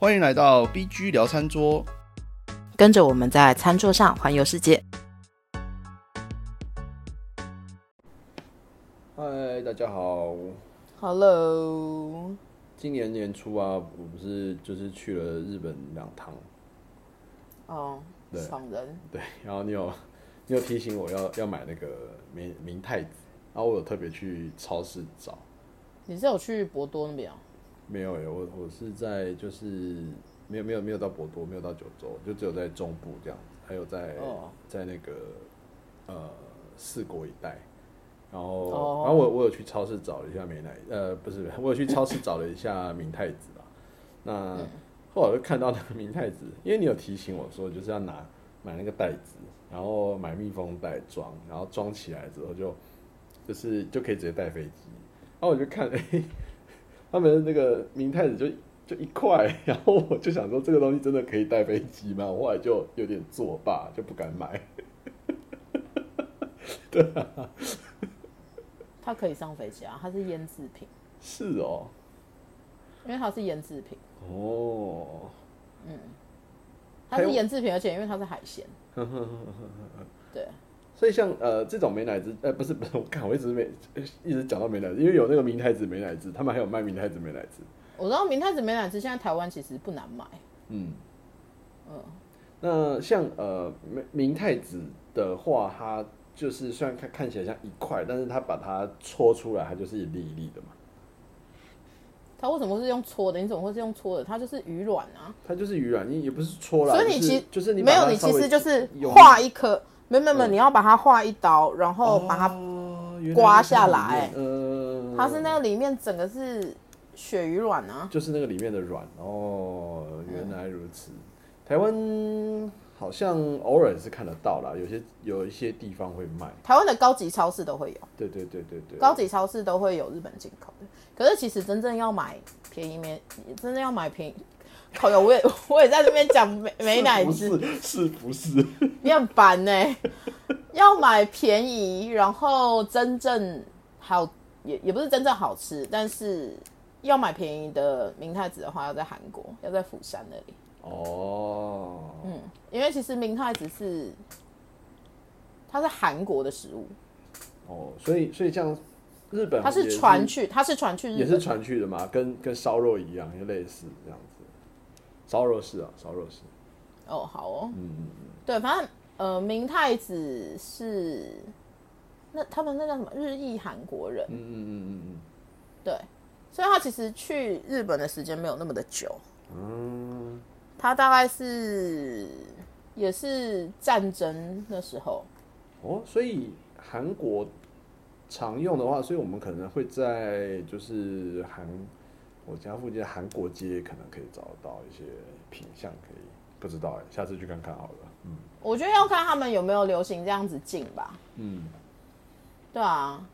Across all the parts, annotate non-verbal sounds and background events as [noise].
欢迎来到 BG 聊餐桌。跟着我们在餐桌上环游世界。嗨，大家好。Hello，今年年初啊，我不是就是去了日本两趟，哦，对爽人，对，然后你有你有提醒我要要买那个明明太子，然后我有特别去超市找，你是有去博多那边啊？没有耶，我我是在就是没有没有没有到博多，没有到九州，就只有在中部这样子，还有在、哦在那个呃四国一带。然后，哦然后我我有去超市找了一下美乃，呃，不是，[laughs] 我有去超市找了一下明太子啦。那后来我就看到那个明太子，因为你有提醒我说，就是要拿买那个袋子，然后买密封袋装，然后装起来之后就就是就可以直接带飞机。然后我就看，哎、[laughs] 他们那个明太子就就一块，[laughs] 然后我就想说，这个东西真的可以带飞机吗？我后来就有点作罢，就不敢买。[laughs] 对啊。它可以上飞机啊，它是腌制品，是哦，因为它是腌制品，哦，嗯。它是腌制品，而且因为它是海鲜，[laughs] 对，所以像呃这种美乃滋，呃不是不是，[laughs] 我看我一直没一直讲到美乃滋，因为有那个明太子美乃滋，他们还有卖明太子美乃滋。我知道明太子美乃滋现在台湾其实不难买，嗯，嗯，那像呃明明太子的话，它就是虽然看看起来像一块，但是它把它搓出来，它就是一粒一粒的嘛，它为什么是用搓的？你怎么会是用搓的？它就是鱼卵啊，它就是鱼卵，你也不是搓了，所以你其就是你把没有，你其实就是画一颗，没有没有没你要把它划一刀，然后把它刮下来面呃，它是那个里面整个是鳕鱼卵啊，就是那个里面的卵哦，原来如此。台湾好像偶尔是看得到啦，有些有一些地方会卖。台湾的高级超市都会有，对对对对对，高级超市都会有日本进口的。可是其实真正要买便宜没，真正要买便宜，靠呀！我也 [laughs] 我也在这边讲美美奶滋，是不是是不是？[laughs] 你很烦呢、要买便宜，然后真正好也也不是真正好吃，但是要买便宜的明太子的话，要在韩国，要在釜山那里。哦，嗯，因为其实明太子是它是韩国的食物，哦，所以所以这样，日本它是传去，它是传去日本也是传去的嘛，跟跟烧肉一样，就类似这样子。烧肉是啊，烧肉是，哦，好哦，嗯嗯嗯。对，反正呃，明太子是那他们那叫什么日裔韩国人，嗯嗯嗯嗯嗯。对，所以他其实去日本的时间没有那么的久，嗯，他大概是也是战争那时候，哦，所以韩国常用的话，所以我们可能会在就是韩我家附近的韩国街可能可以找到一些品相，可以不知道哎，下次去看看好了。嗯我觉得要看他们有没有流行这样子进吧，嗯，对啊，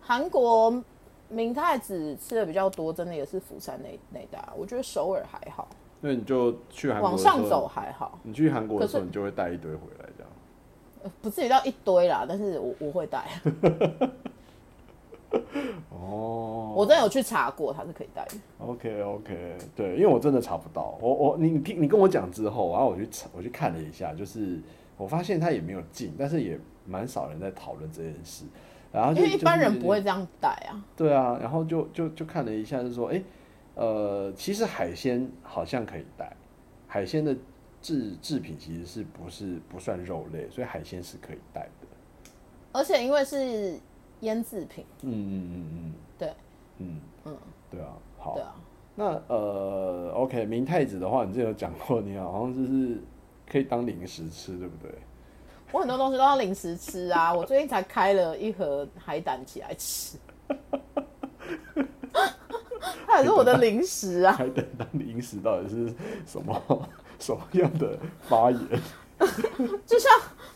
韩国明太子吃的比较多，真的也是釜山那那一带啊，我觉得首尔还好，那你就去韩国往上走，还好。你去韩国的时候，你就会带一堆回来这样。呃不至于到一堆啦，但是我我会带，哦，[laughs] 我真的有去查过，它是可以带的。OK OK，对，因为我真的查不到，我我你你听你跟我讲之后，然后我去查我去看了一下，就是我发现它也没有进，但是也蛮少人在讨论这件事，然后就因为一般人不会这样带啊。对啊，然后就就就看了一下，就说，哎、呃，其实海鲜好像可以带，海鲜的制制品其实是不是不算肉类，所以海鲜是可以带的。而且因为是腌制品，嗯嗯嗯嗯，对嗯嗯，对啊，好对，啊，那呃，OK，明太子的话，你之前有讲过，你好像就是可以当零食吃，对不对？我很多东西都要零食吃啊。[laughs] 我最近才开了一盒海胆起来吃，[laughs] 它也是我的零食啊。海胆当零食到底是什么 [laughs] 什么样的发言？就像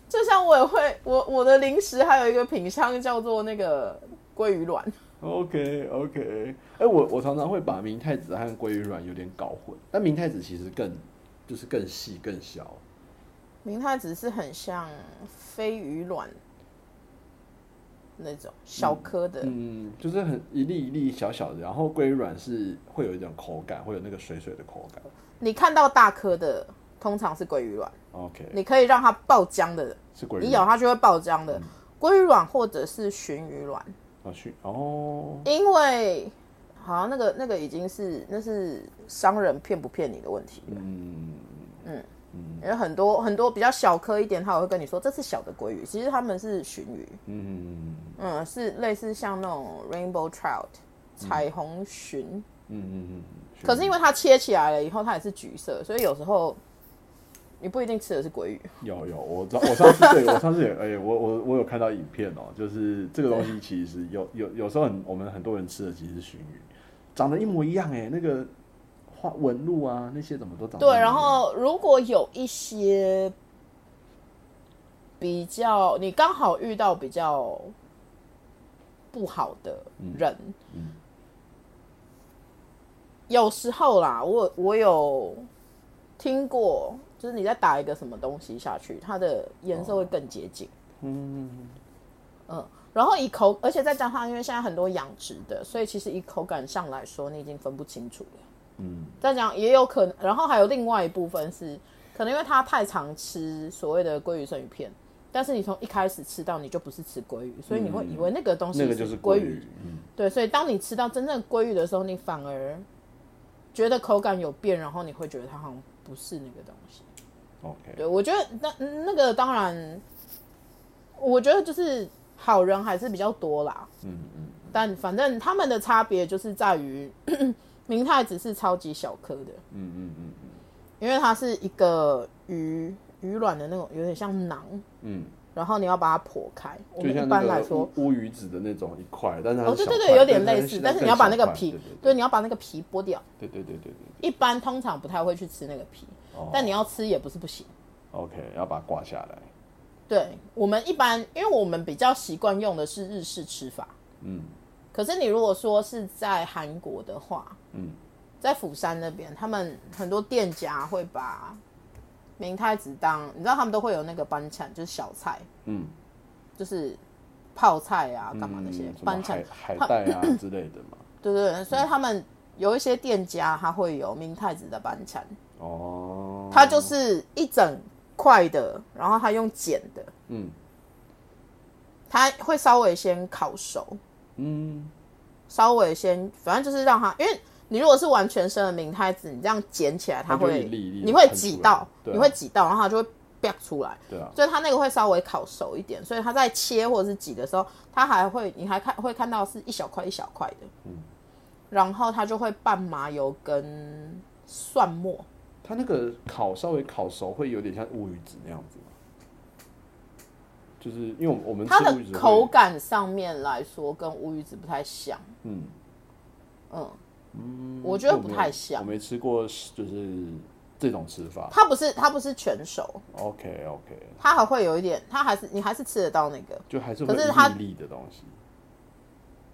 就像我也会，我我的零食还有一个品相叫做那个鲑鱼卵。OK OK，哎、我我常常会把明太子和鲑鱼卵有点搞混，但明太子其实更就是更细更小。明太子是很像飞鱼卵那种小颗的，嗯，就是很一粒一粒小小的，然后鲑鱼卵是会有一种口感，会有那个水水的口感。你看到大颗的通常是鲑鱼卵，OK，你可以让它爆浆的，是鲑鱼你咬它就会爆浆的。鲑鱼卵或者是鲟鱼卵，啊去哦，因为好像那个那个已经是那是商人骗不骗你的问题了。嗯。因为很多很多比较小颗一点，他也会跟你说这是小的鲑鱼，其实他们是鲟鱼，嗯嗯，是类似像那种 rainbow trout 彩虹鲟，嗯嗯嗯，可是因为它切起来了以后，它也是橘色，所以有时候你不一定吃的是鬼鱼。有有，我我上次对我上次也哎、我我我有看到影片哦、就是这个东西其实有有有时候很我们很多人吃的其实是鲟鱼，长得一模一样哎、那个花纹路啊那些怎么都长得一模对，然后如果有一些比较，你刚好遇到比较不好的人，嗯有时候啦，我我有听过，就是你再打一个什么东西下去，它的颜色会更接近。嗯嗯，然后以口，而且再加上因为现在很多养殖的，所以其实以口感上来说，你已经分不清楚了。嗯再讲也有可能，然后还有另外一部分是，可能因为它太常吃所谓的鲑鱼生鱼片，但是你从一开始吃到你就不是吃鲑鱼，所以你会以为那个东西那个就是鲑鲑鱼，嗯对，所以当你吃到真正鲑鱼的时候，你反而觉得口感有变，然后你会觉得它好像不是那个东西。，OK，对，我觉得那那个当然，我觉得就是好人还是比较多啦。嗯嗯但反正他们的差别就是在于，明太子是超级小颗的，嗯嗯嗯嗯因为它是一个鱼鱼卵的那种，有点像囊，嗯然后你要把它剖开。我们一般来说，乌乌鱼子的那种一块，但是它哦，对对对，有点类似，但是你要把那个皮，对，你要把那个皮剥掉。对对对对对对一般通常不太会去吃那个皮，但你要吃也不是不行。Ok 要把它挂下来。对我们一般因为我们比较习惯用的是日式吃法。嗯。可是你如果说是在韩国的话嗯。在釜山那边他们很多店家会把明太子当你知道他们都会有那个班产就是小菜。嗯。就是泡菜啊干嘛那些班产海带啊 [laughs] 之类的嘛。对对所以他们有一些店家他会有明太子的班产哦。它就是一整块的，然后它用剪的，嗯。它会稍微先烤熟，嗯。稍微先，反正就是让它，因为你如果是完全生的明太子，你这样剪起来，它会你会挤到，啊。你会挤到，然后它就会啪出来，对啊，所以它那个会稍微烤熟一点，所以它在切或者是挤的时候，它还会，你还看会看到是一小块一小块的，嗯。然后它就会拌麻油跟蒜末，它那个烤稍微烤熟会有点像乌鱼子那样子嘛，就是因为我们我们它的口感上面来说跟乌鱼子不太像，嗯。嗯，嗯，我觉得不太像。我没吃过就是这种吃法。它不是它不是全熟，，OK OK，它还会有一点，它还是你还是吃得到那个。就还是可是它的东西，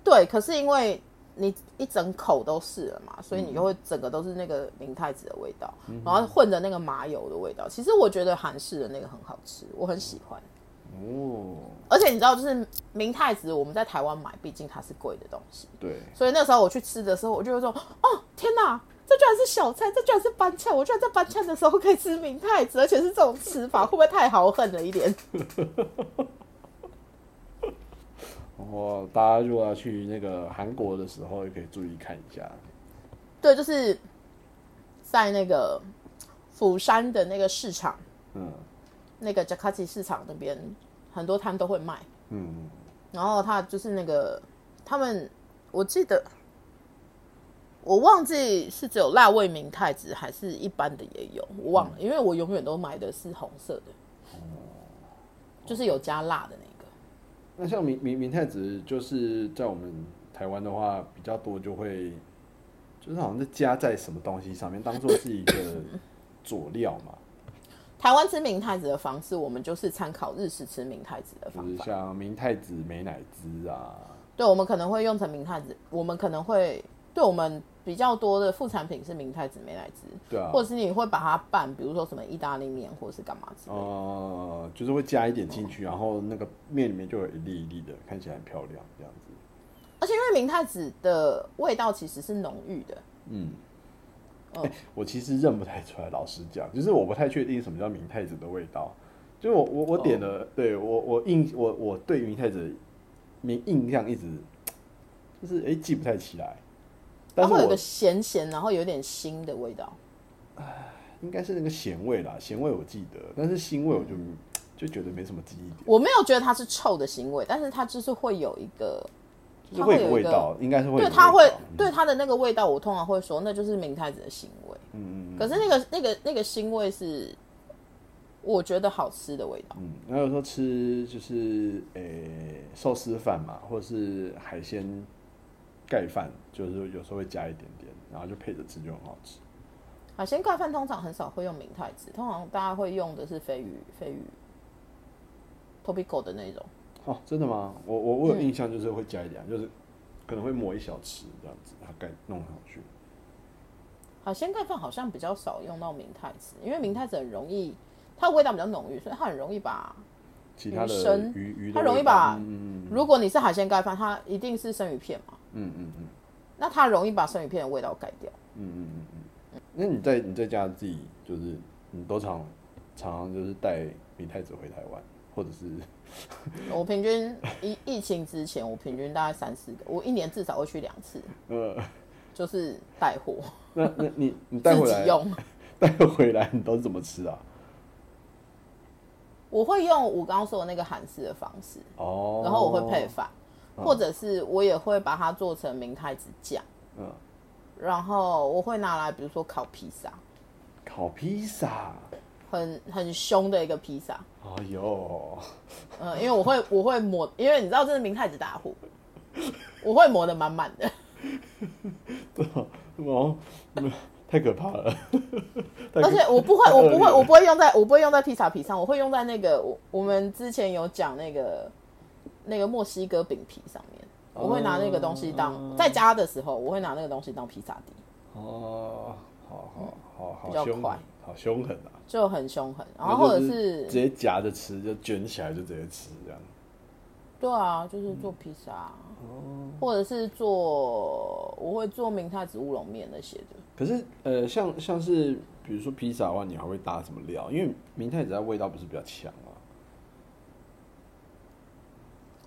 对，可是因为你一整口都是了嘛，所以嗯你就会整个都是那个明太子的味道，然后混着那个麻油的味道。其实我觉得韩式的那个很好吃，我很喜欢。哦，而且你知道，就是明太子我们在台湾买，毕竟它是贵的东西，对，所以那时候我去吃的时候，我就会说：哦，天哪！这居然是小菜，这居然是班菜！我居然在班菜的时候可以吃明太子，而且是这种吃法，[laughs] 会不会太豪横了一点？[laughs] 然后大家如果要去那个韩国的时候，也可以注意看一下，对，就是在那个釜山的那个市场，嗯。那个 Jakarta 市场那边很多摊都会卖，嗯，然后他就是那个他们，我记得我忘记是只有辣味明太子还是一般的也有，我忘了，因为我永远都买的是红色的，就是有加辣的那个。那像明明明太子，就是在我们台湾的话比较多，就会就是好像是加在什么东西上面，当做是一个 [laughs] 佐料嘛，台湾吃明太子的方式，我们就是参考日式吃明太子的就是方法。像明太子美乃滋啊，对，我们可能会用成明太子，我们可能会对我们比比较多的副产品是明太子美乃滋，对啊，或者是你会把它拌，比如说什么意大利面或者是干嘛之类的。呃，就是会加一点进去，然后那个面里面就有一粒一粒的，看起来很漂亮，这样子。而且因为明太子的味道其实是浓郁的，嗯，我其实认不太出来，老实讲，就是我不太确定什么叫明太子的味道。就我我我点了，对我我印我我对明太子明印象一直就是哎、欸记不太起来，但是它会有一个咸咸，然后有点腥的味道。应该是那个咸味啦，咸味我记得，但是腥味我就就觉得没什么记忆点，我没有觉得它是臭的腥味，但是它就是会有一个，就是会有个它会有一个味道，应该是会对它会对它的那个味道，我通常会说那就是明太子的腥味。嗯嗯嗯可是那个那个那个腥味是我觉得好吃的味道。嗯，然后有时候吃就是诶寿司饭嘛，或者是海鲜盖饭，就是有时候会加一点点，然后就配着吃就很好吃。海鲜盖饭通常很少会用明太子，通常大家会用的是鲱鱼鲱鱼 topico 的那种。哦，真的吗？我我我有嗯印象就是会加一点，就是可能会抹一小匙这样子，它盖弄上去。海鲜盖饭好像比较少用到明太子，因为明太子很容易，它的味道比较浓郁，所以它很容易把。其他的鱼生鱼鱼它容易把如果你是海鲜盖饭，它一定是生鱼片嘛，嗯嗯嗯那它容易把生鱼片的味道盖掉。嗯嗯嗯嗯。那你在你在家自己就是你都常常常就是带明太子回台湾，或者是 [laughs] 我平均疫疫情之前，我平均大概三四个，我一年至少会去两次，呃，就是带货那那你你带自回来 [laughs] 己用。带回来你都是怎么吃啊？我会用我刚刚说的那个韩式的方式，哦，然后我会配饭，或者是我也会把它做成明太子酱，嗯，然后我会拿来比如说烤披萨，烤披萨。很很凶的一个披萨，哎呦，嗯，因为我会我会抹，因为你知道这是明太子大户，我会抹的满满的，[laughs] 哦，[laughs] 太可怕了。而且我不会，我不会，我不会用在，我不会用在披萨皮上，我会用在那个我我们之前有讲那个那个墨西哥饼皮上面，我会拿那个东西当、哦在家的时候，我会拿那个东西当披萨底，哦，好好好好比较快凶狠，好凶狠啊！就很凶狠。然后或者是直接夹着吃，就卷起来就直接吃这样。对啊，就是做披萨，或者是做我会做明太子乌龙面那些的。可是呃，像像是比如说披萨的话，你还会搭什么料？因为明太子它味道不是比较强吗？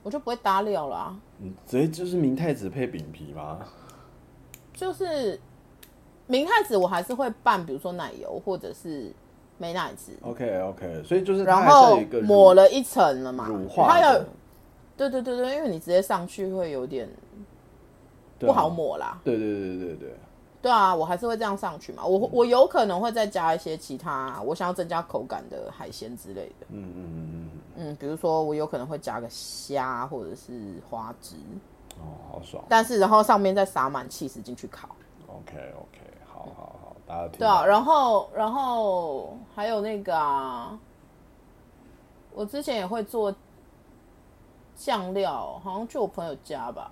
我就不会搭料啦、你直接就是明太子配饼皮吗？就是明太子我还是会拌，比如说奶油或者是美奶滋，OK OK，所以就是是然后抹了一层了嘛，乳化它有的，对对对对，因为你直接上去会有点不好。抹啦。对对对对对，对啊，我还是会这样上去嘛。我我有可能会再加一些其他我想要增加口感的海鲜之类的。嗯嗯嗯嗯，嗯，比如说我有可能会加个虾或者是花枝，哦，好爽。但是然后上面再撒满气势进去烤。OK OK，好好好，大家听对啊，到然后然后还有那个啊，我之前也会做酱料，好像去我朋友家吧，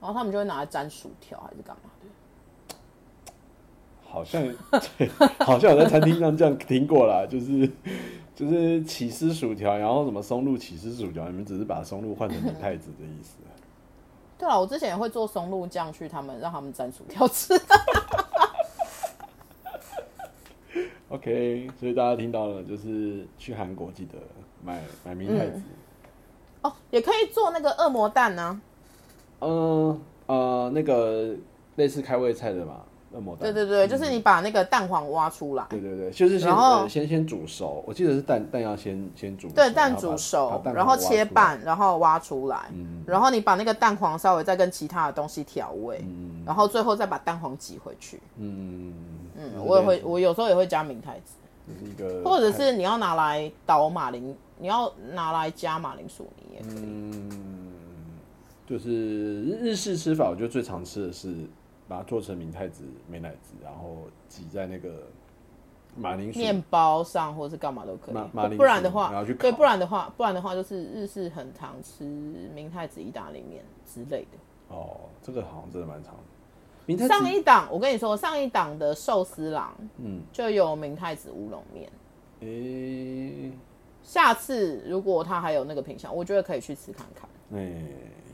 然后他们就会拿来沾薯条还是干嘛的。好像，[laughs] 好像有在餐厅上这样听过啦，就是就是起司薯条，然后什么松露起司薯条，你们只是把松露换成明太子的意思。对啊，我之前也会做松露酱去他们让他们沾薯条吃。OK，所以大家听到了，就是去韩国记得买买明太子。哦，也可以做那个恶魔蛋呢、嗯呃那个类似开胃菜的嘛，恶魔蛋。对对对，就是你把那个蛋黄挖出来，对对对，就是先先先煮熟，我记得是蛋蛋要先先煮熟，对，蛋煮熟然后切半，然后挖出来，嗯。然后你把那个蛋黄稍微再跟其他的东西调味，嗯。然后最后再把蛋黄挤回去。嗯嗯，我也会，我有时候也会加明太子，就是一个，或者是你要拿来捣马铃，你要拿来加马铃薯泥也可以。嗯，就是日日式吃法，我觉得最常吃的是把它做成明太子美乃滋，然后挤在那个马铃薯面包上或者是干嘛都可以马马铃薯不然的话然后去，对，不然的话，不然的话就是日式很常吃明太子意大利面之类的。哦，这个好像真的蛮长的。明太子上一档我跟你说，上一档的寿司郎嗯，就有明太子乌龙面。诶、下次如果他还有那个品相，我觉得可以去吃看看，诶、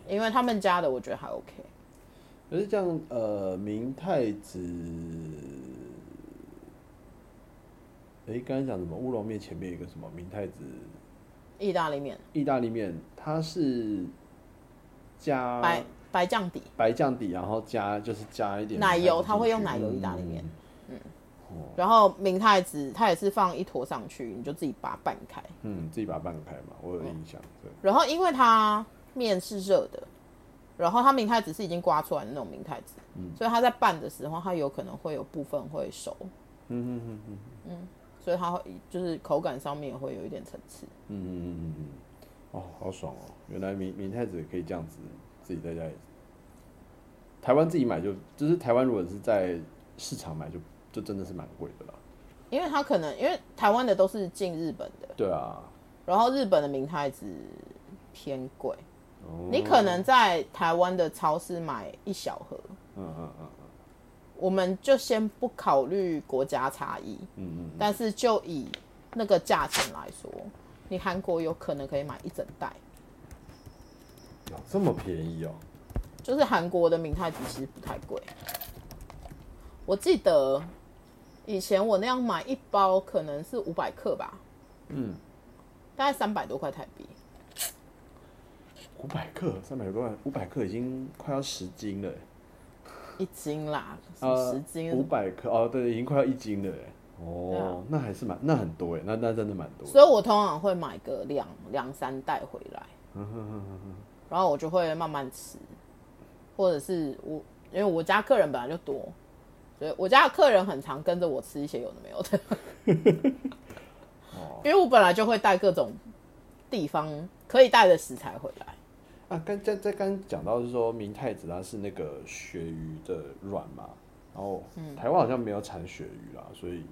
因为他们家的我觉得还 OK。可是这样，呃，明太子，诶、刚才讲什么乌龙面前面有一个什么明太子？意大利面。意大利面，它是加白白酱底，白酱底，然后加就是加一点奶油它会用奶油意大利面。嗯。然后明太子它也是放一坨上去，你就自己把它拌开。嗯，自己把它拌开嘛，我有印象。对，然后因为它面是热的，然后它明太子是已经刮出来的那种明太子，所以它在拌的时候，它有可能会有部分会熟，嗯嗯嗯嗯所以它会就是口感上面也会有一点层次。嗯嗯嗯嗯嗯，哦，好爽哦！原来明明太子也可以这样子自己在家里，台湾自己买就就是台湾如果是在市场买就就真的是蛮贵的啦。因为它可能因为台湾的都是进日本的，对啊，然后日本的明太子偏贵，哦你可能在台湾的超市买一小盒，嗯嗯嗯我们就先不考虑国家差异，嗯嗯但是就以那个价钱来说，你韩国有可能可以买一整袋，嗯，有这么便宜哦？就是韩国的明太子其实不太贵。我记得以前我那样买一包可能是五百克吧，嗯，大概三百多块台币。五百克，三百多万，五百克已经快要十斤了。一斤啦，十斤？五百克哦，对，已经快要一斤了耶。对啊哦，那还是蛮那很多哎，那那真的蛮多。所以我通常会买个两两三袋回来，然后我就会慢慢吃，或者是我因为我家客人本来就多，所以我家的客人很常跟着我吃一些有的没有的。[laughs] 因为我本来就会带各种地方可以带的食材回来。啊，刚在在刚讲到是说明太子它是那个鳕鱼的卵嘛，然后嗯台湾好像没有产鳕鱼啦，所以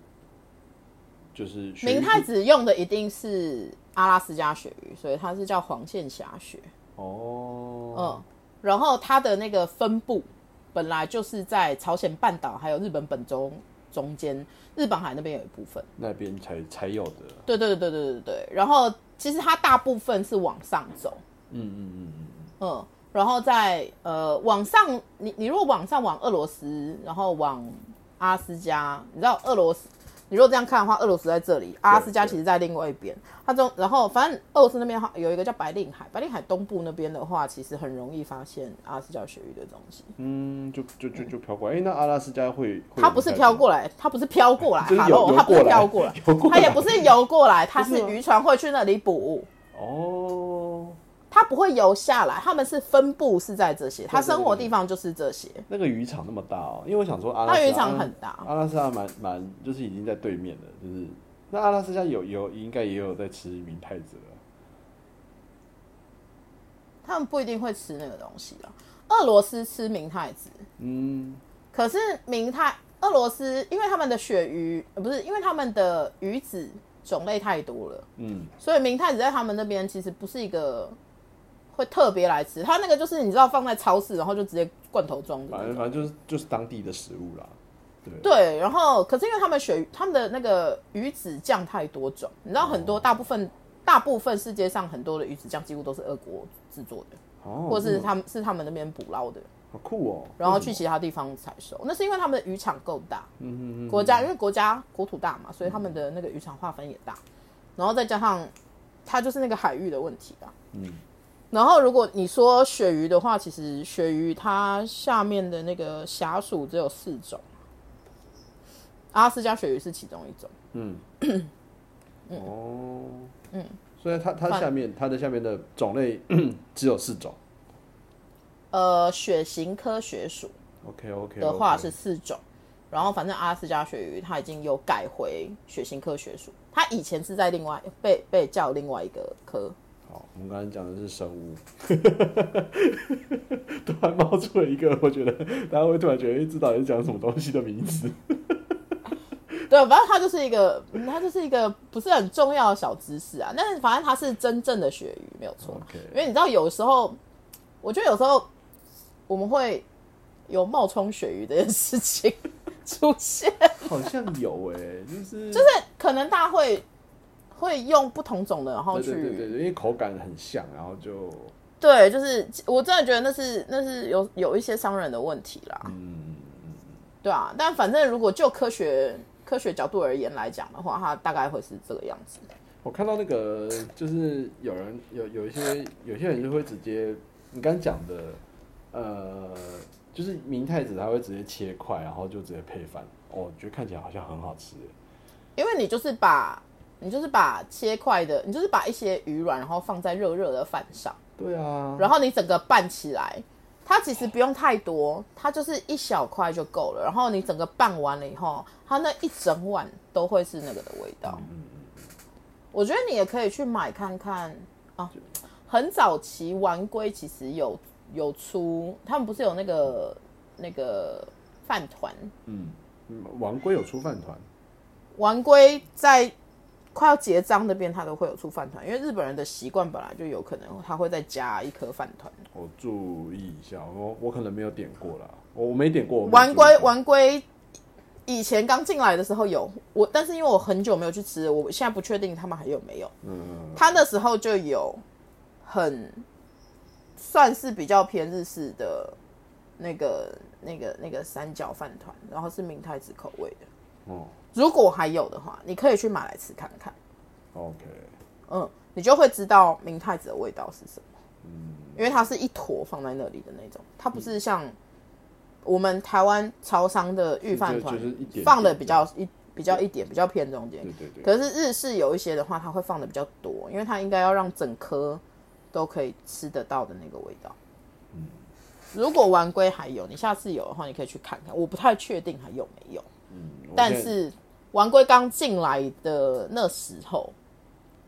就是鳕鱼明太子用的一定是阿拉斯加鳕鱼，所以它是叫黄线霞鳕。哦，嗯，然后它的那个分布本来就是在朝鲜半岛还有日本本州中间，日本海那边有一部分。那边才才有的，对对对对对对对。然后其实它大部分是往上走，嗯嗯嗯嗯，嗯，然后在呃往上，你你如果往上往俄罗斯，然后往阿拉斯加，你知道俄罗斯。你如果这样看的话，俄罗斯在这里，阿拉斯加其实在另外一边。它中，然后反正俄罗斯那边有一个叫白令海，白令海东部那边的话，其实很容易发现阿拉斯加雪域的东西。嗯，就就就就飘过来，哎、那阿拉斯加会，会它不是飘过来，它不是飘过来哈喽它不是游过来。飘过来 [laughs] 游过，来。它也不是游过来，它是渔船会去那里捕，哦，它不会游下来，他们是分布是在这些，它生活地方就是这些。那个渔场那么大哦，因为我想说阿拉斯加它渔场很大阿拉斯加蛮蛮就是已经在对面了，就是那阿拉斯加有有应该也有在吃明太子了。他们不一定会吃那个东西啊。俄罗斯吃明太子，嗯，可是明太俄罗斯，因为他们的鳕鱼呃不是，因为他们的鱼子种类太多了，嗯，所以明太子在他们那边其实不是一个会特别来吃，它那个就是你知道放在超市，然后就直接罐头装的。反正反正就是就是当地的食物啦，对对？然后可是因为他们鳕鱼，他们的那个鱼子酱太多种，你知道很多大部分大部分世界上很多的鱼子酱几乎都是俄国制作的，哦，或是他们是他们那边捕捞的，好酷哦，然后去其他地方采收。那是因为他们的渔场够大，嗯嗯嗯，国家因为国家国土大嘛，所以他们的那个渔场划分也大，然后再加上它就是那个海域的问题啊。嗯，然后如果你说鳕鱼的话，其实鳕鱼它下面的那个辖属只有四种，阿拉斯加鳕鱼是其中一种。嗯，哦，嗯，所以它它下面它的下面的种类 [clears throat] 只有四种。呃，血型科学属，OK OK 的话是四种，然后反正阿拉斯加鳕鱼它已经有改回血型科学属，它以前是在另外被被叫另外一个科。好，我们刚才讲的是生物，[laughs] 突然冒出了一个，我觉得大家会突然觉得，哎，这到底是讲什么东西的名字？对，反正它就是一个，嗯它就是一个不是很重要的小知识啊。但是反正它是真正的鳕鱼，没有错。因为你知道，有时候我觉得有时候我们会有冒充鳕鱼这件事情 [laughs] 出现，好像有哎、就是就是可能大家会会用不同种的，然后对去对对对对，因为口感很像，然后就对，就是我真的觉得那是那是有有一些商人的问题啦，嗯，对啊，但反正如果就科学科学角度而言来讲的话，它大概会是这个样子。我看到那个就是有人有有一些有些人就会直接你刚讲的，呃，就是明太子他会直接切块，然后就直接配饭，哦，我觉得看起来好像很好吃耶。因为你就是把你就是把切块的，你就是把一些鱼卵，然后放在热热的饭上，对啊，然后你整个拌起来，它其实不用太多，它就是一小块就够了。然后你整个拌完了以后，它那一整碗都会是那个的味道。嗯我觉得你也可以去买看看啊。很早期玩龟其实有有出，他们不是有那个那个饭团，嗯，嗯王龟有出饭团，玩龟在快要结账那边，他都会有出饭团，因为日本人的习惯本来就有可能他会再加一颗饭团。我注意一下，我我可能没有点过啦，我我没点过。丸龟丸龟以前刚进来的时候有我，但是因为我很久没有去吃，我现在不确定他们还有没有。嗯，他那时候就有很算是比较偏日式的那个那个那个三角饭团，然后是明太子口味的。哦如果还有的话，你可以去买来吃看看。，OK，嗯，你就会知道明太子的味道是什么。嗯，因为它是一坨放在那里的那种，它不是像我们台湾超商的御饭团放的比较一比较一点，比较偏中间。对对对，可是日式有一些的话，它会放的比较多，因为它应该要让整颗都可以吃得到的那个味道。嗯，如果丸龟还有，你下次有的话，你可以去看看。我不太确定还有没有，但是王贵刚进来的那时候，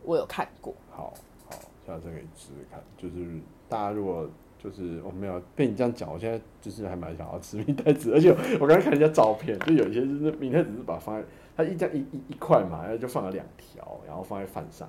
我有看过。好好，下次可以试试看。就是大家如果就是我、没有被你这样讲，我现在就是还蛮想要吃明太子，而且我刚刚看人家照片，就有一些就是明太子是把它放在它一张一一一块嘛，然后就放了两条，然后放在饭上，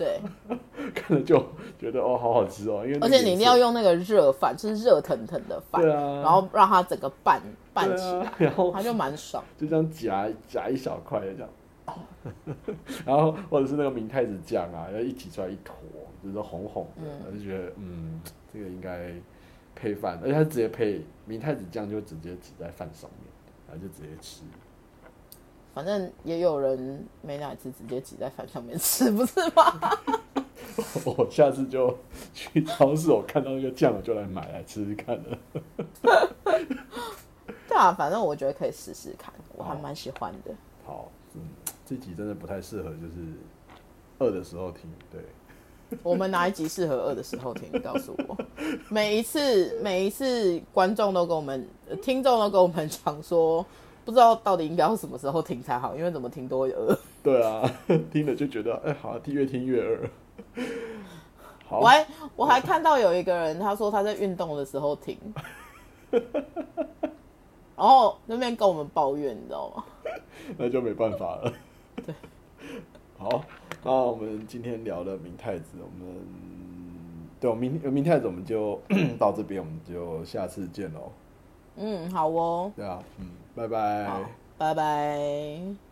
对，[laughs] 看了就觉得哦好好吃哦，因为而且你一定要用那个热饭，就是热腾腾的饭，对啊，然后让它整个拌拌起来，啊，然后它就蛮爽。就这样夹夹一小块的这样。[laughs] 然后或者是那个明太子酱啊，然后一挤出来一坨，就是红红的，我就觉得嗯，这个应该配饭，而且它直接配明太子酱，就直接挤在饭上面，然后就直接吃。反正也有人没奶汁直接挤在饭上面吃，[laughs] 不是吗？我下次就去超市，我看到那个酱，我就来买来吃吃看的。[laughs] 对啊，反正我觉得可以试试看，我还蛮喜欢的。好，嗯，这集真的不太适合，就是饿的时候听。对，我们哪一集适合饿的时候听？你告诉我。每一次，每一次观众都跟我们、呃听众都跟我们讲说，不知道到底应该要什么时候听才好，因为怎么听都会饿。对啊，[laughs] 听了就觉得，哎，好，听越听越饿。[laughs] 好我，还我还看到有一个人，他说他在运动的时候听，[laughs] 然后那边跟我们抱怨，你知道吗？那就没办法了。对，好，那我们今天聊的明太子，我们对，我明明太子我们就 [clears throat] 到这边，我们就下次见喽。嗯，好哦，对啊，嗯，拜拜。拜拜。